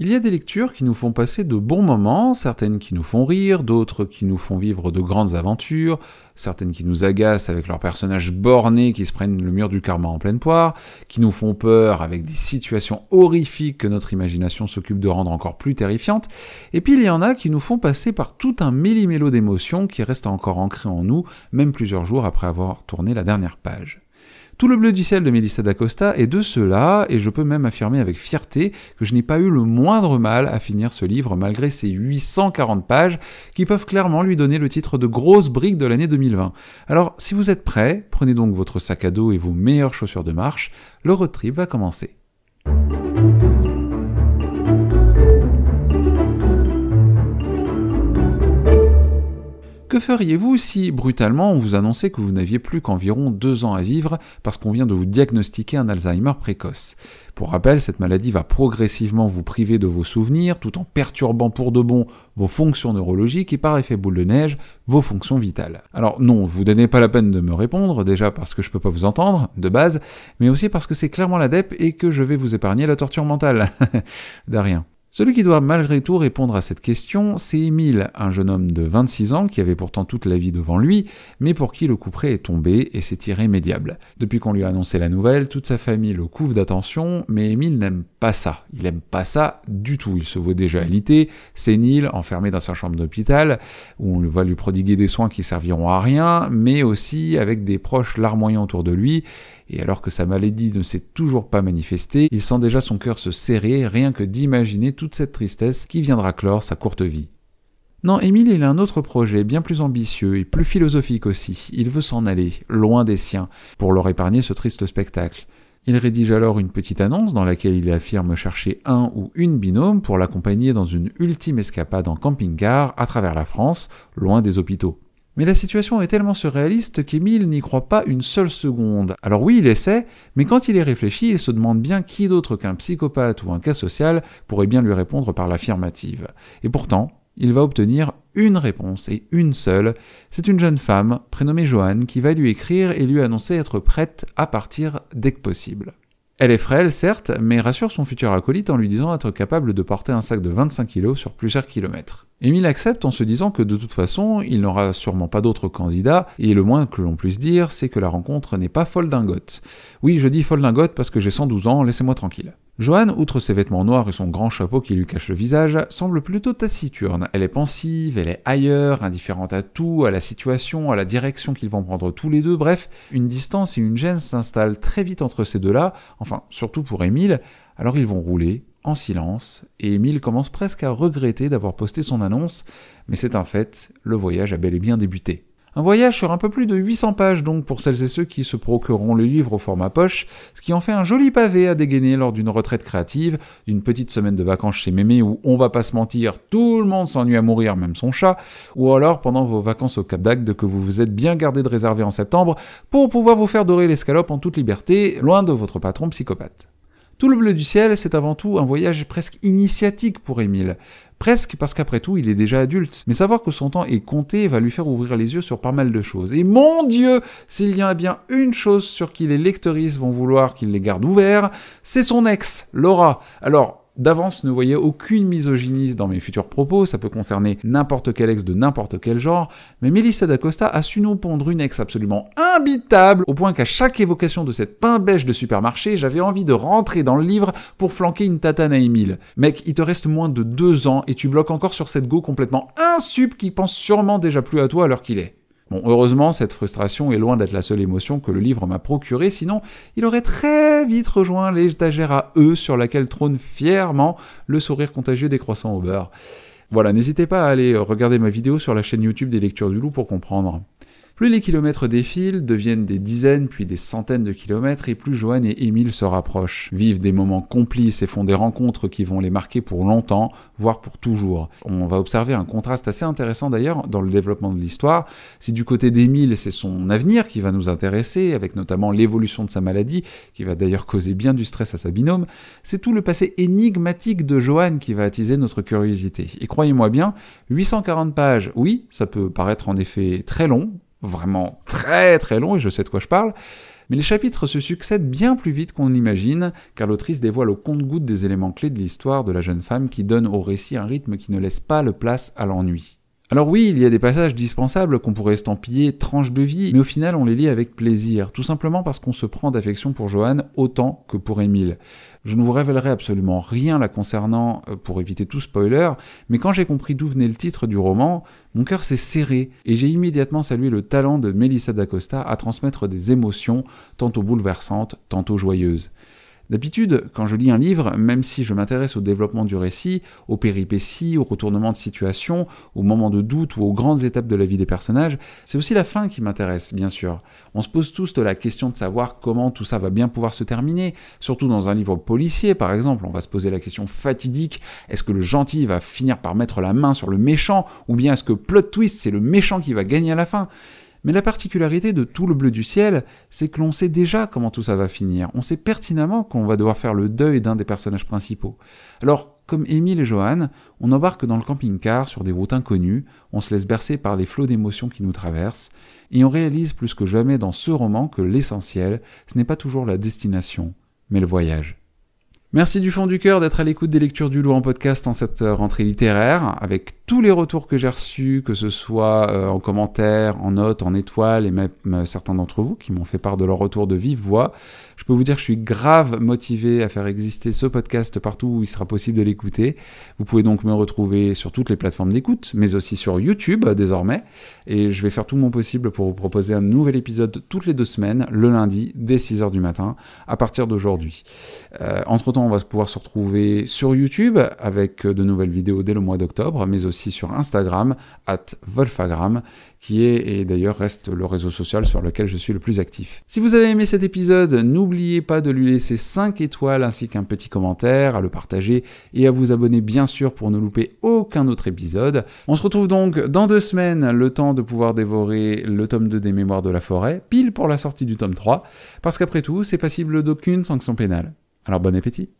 Il y a des lectures qui nous font passer de bons moments, certaines qui nous font rire, d'autres qui nous font vivre de grandes aventures, certaines qui nous agacent avec leurs personnages bornés qui se prennent le mur du karma en pleine poire, qui nous font peur avec des situations horrifiques que notre imagination s'occupe de rendre encore plus terrifiantes, et puis il y en a qui nous font passer par tout un méli-mélo d'émotions qui restent encore ancrées en nous, même plusieurs jours après avoir tourné la dernière page. Tout le bleu du ciel de Melissa d'Acosta est de cela, et je peux même affirmer avec fierté que je n'ai pas eu le moindre mal à finir ce livre malgré ses 840 pages qui peuvent clairement lui donner le titre de grosse brique de l'année 2020. Alors, si vous êtes prêts, prenez donc votre sac à dos et vos meilleures chaussures de marche, le road trip va commencer. Que feriez-vous si, brutalement, on vous annonçait que vous n'aviez plus qu'environ deux ans à vivre parce qu'on vient de vous diagnostiquer un Alzheimer précoce? Pour rappel, cette maladie va progressivement vous priver de vos souvenirs tout en perturbant pour de bon vos fonctions neurologiques et par effet boule de neige, vos fonctions vitales. Alors non, vous donnez pas la peine de me répondre, déjà parce que je peux pas vous entendre, de base, mais aussi parce que c'est clairement l'ADEP et que je vais vous épargner la torture mentale. de rien. Celui qui doit malgré tout répondre à cette question, c'est Émile, un jeune homme de 26 ans qui avait pourtant toute la vie devant lui, mais pour qui le couperet est tombé et c'est irrémédiable. Depuis qu'on lui a annoncé la nouvelle, toute sa famille le couvre d'attention, mais Émile n'aime pas ça. Il aime pas ça du tout. Il se voit déjà alité, sénile, enfermé dans sa chambre d'hôpital, où on voit lui prodiguer des soins qui serviront à rien, mais aussi avec des proches larmoyants autour de lui, et alors que sa maladie ne s'est toujours pas manifestée, il sent déjà son cœur se serrer rien que d'imaginer toute cette tristesse qui viendra clore sa courte vie. Non, Émile, il a un autre projet, bien plus ambitieux et plus philosophique aussi. Il veut s'en aller, loin des siens, pour leur épargner ce triste spectacle. Il rédige alors une petite annonce dans laquelle il affirme chercher un ou une binôme pour l'accompagner dans une ultime escapade en camping-car à travers la France, loin des hôpitaux. Mais la situation est tellement surréaliste qu'Émile n'y croit pas une seule seconde. Alors oui, il essaie, mais quand il est réfléchi, il se demande bien qui d'autre qu'un psychopathe ou un cas social pourrait bien lui répondre par l'affirmative. Et pourtant, il va obtenir une réponse, et une seule. C'est une jeune femme, prénommée Joanne, qui va lui écrire et lui annoncer être prête à partir dès que possible. Elle est frêle, certes, mais rassure son futur acolyte en lui disant être capable de porter un sac de 25 kg sur plusieurs kilomètres. Émile accepte en se disant que de toute façon, il n'aura sûrement pas d'autres candidats, et le moins que l'on puisse dire, c'est que la rencontre n'est pas folle dingote. Oui, je dis folle dingote parce que j'ai 112 ans, laissez-moi tranquille. Joanne, outre ses vêtements noirs et son grand chapeau qui lui cache le visage, semble plutôt taciturne. Elle est pensive, elle est ailleurs, indifférente à tout, à la situation, à la direction qu'ils vont prendre tous les deux, bref, une distance et une gêne s'installent très vite entre ces deux-là, enfin, surtout pour Émile, alors ils vont rouler, en silence, et Émile commence presque à regretter d'avoir posté son annonce, mais c'est un fait, le voyage a bel et bien débuté. Un voyage sur un peu plus de 800 pages donc pour celles et ceux qui se procureront le livre au format poche, ce qui en fait un joli pavé à dégainer lors d'une retraite créative, d'une petite semaine de vacances chez Mémé où on va pas se mentir, tout le monde s'ennuie à mourir, même son chat, ou alors pendant vos vacances au Cap d'Agde que vous vous êtes bien gardé de réserver en septembre pour pouvoir vous faire dorer l'escalope en toute liberté, loin de votre patron psychopathe. Tout le bleu du ciel, c'est avant tout un voyage presque initiatique pour Émile. Presque parce qu'après tout, il est déjà adulte. Mais savoir que son temps est compté va lui faire ouvrir les yeux sur pas mal de choses. Et mon Dieu, s'il y a bien une chose sur qui les lecteuristes vont vouloir qu'il les garde ouverts, c'est son ex, Laura. Alors, D'avance, ne voyez aucune misogynie dans mes futurs propos, ça peut concerner n'importe quel ex de n'importe quel genre, mais Melissa d'Acosta a su nous pondre une ex absolument imbitable, au point qu'à chaque évocation de cette pain beige de supermarché, j'avais envie de rentrer dans le livre pour flanquer une tatane à Emile. Mec, il te reste moins de deux ans et tu bloques encore sur cette go complètement insup qui pense sûrement déjà plus à toi à l'heure qu'il est. Bon, heureusement, cette frustration est loin d'être la seule émotion que le livre m'a procurée, sinon il aurait très vite rejoint l'étagère à eux sur laquelle trône fièrement le sourire contagieux des croissants au beurre. Voilà, n'hésitez pas à aller regarder ma vidéo sur la chaîne YouTube des lectures du loup pour comprendre. Plus les kilomètres défilent, deviennent des dizaines puis des centaines de kilomètres, et plus Joanne et Émile se rapprochent, vivent des moments complices et font des rencontres qui vont les marquer pour longtemps, voire pour toujours. On va observer un contraste assez intéressant d'ailleurs dans le développement de l'histoire. Si du côté d'Émile, c'est son avenir qui va nous intéresser, avec notamment l'évolution de sa maladie, qui va d'ailleurs causer bien du stress à sa binôme, c'est tout le passé énigmatique de Joanne qui va attiser notre curiosité. Et croyez-moi bien, 840 pages, oui, ça peut paraître en effet très long, vraiment très très long, et je sais de quoi je parle, Mais les chapitres se succèdent bien plus vite qu'on l'imagine, car l'autrice dévoile au compte-goutte des éléments clés de l'histoire de la jeune femme qui donne au récit un rythme qui ne laisse pas le place à l'ennui. Alors oui, il y a des passages dispensables qu'on pourrait estampiller tranches de vie, mais au final on les lit avec plaisir, tout simplement parce qu'on se prend d'affection pour Joanne autant que pour Émile. Je ne vous révélerai absolument rien la concernant euh, pour éviter tout spoiler, mais quand j'ai compris d'où venait le titre du roman, mon cœur s'est serré et j'ai immédiatement salué le talent de Melissa d'Acosta à transmettre des émotions tantôt bouleversantes, tantôt joyeuses. D'habitude, quand je lis un livre, même si je m'intéresse au développement du récit, aux péripéties, au retournement de situation, aux moments de doute ou aux grandes étapes de la vie des personnages, c'est aussi la fin qui m'intéresse, bien sûr. On se pose tous de la question de savoir comment tout ça va bien pouvoir se terminer, surtout dans un livre policier par exemple, on va se poser la question fatidique, est-ce que le gentil va finir par mettre la main sur le méchant, ou bien est-ce que plot twist, c'est le méchant qui va gagner à la fin? Mais la particularité de tout le bleu du ciel, c'est que l'on sait déjà comment tout ça va finir. On sait pertinemment qu'on va devoir faire le deuil d'un des personnages principaux. Alors, comme Émile et Johan, on embarque dans le camping-car sur des routes inconnues, on se laisse bercer par les flots d'émotions qui nous traversent, et on réalise plus que jamais dans ce roman que l'essentiel, ce n'est pas toujours la destination, mais le voyage. Merci du fond du cœur d'être à l'écoute des lectures du loup en podcast en cette euh, rentrée littéraire, avec tous les retours que j'ai reçus, que ce soit euh, en commentaire, en notes, en étoiles, et même euh, certains d'entre vous qui m'ont fait part de leur retour de vive voix. Je peux vous dire que je suis grave motivé à faire exister ce podcast partout où il sera possible de l'écouter. Vous pouvez donc me retrouver sur toutes les plateformes d'écoute, mais aussi sur YouTube désormais, et je vais faire tout mon possible pour vous proposer un nouvel épisode toutes les deux semaines, le lundi, dès 6h du matin, à partir d'aujourd'hui. entre on va pouvoir se retrouver sur YouTube avec de nouvelles vidéos dès le mois d'octobre, mais sur Instagram, at Wolfagram, qui est et d'ailleurs reste le réseau social sur lequel je suis le plus actif. Si vous avez aimé cet épisode, n'oubliez pas de lui laisser 5 étoiles ainsi qu'un petit commentaire, à le partager et à vous abonner bien sûr pour ne louper aucun autre épisode. On se retrouve donc dans deux semaines, le temps de pouvoir dévorer le tome 2 des Mémoires de la Forêt, pile pour la sortie du tome 3, parce qu'après tout, c'est passible d'aucune sanction pénale. Alors bon appétit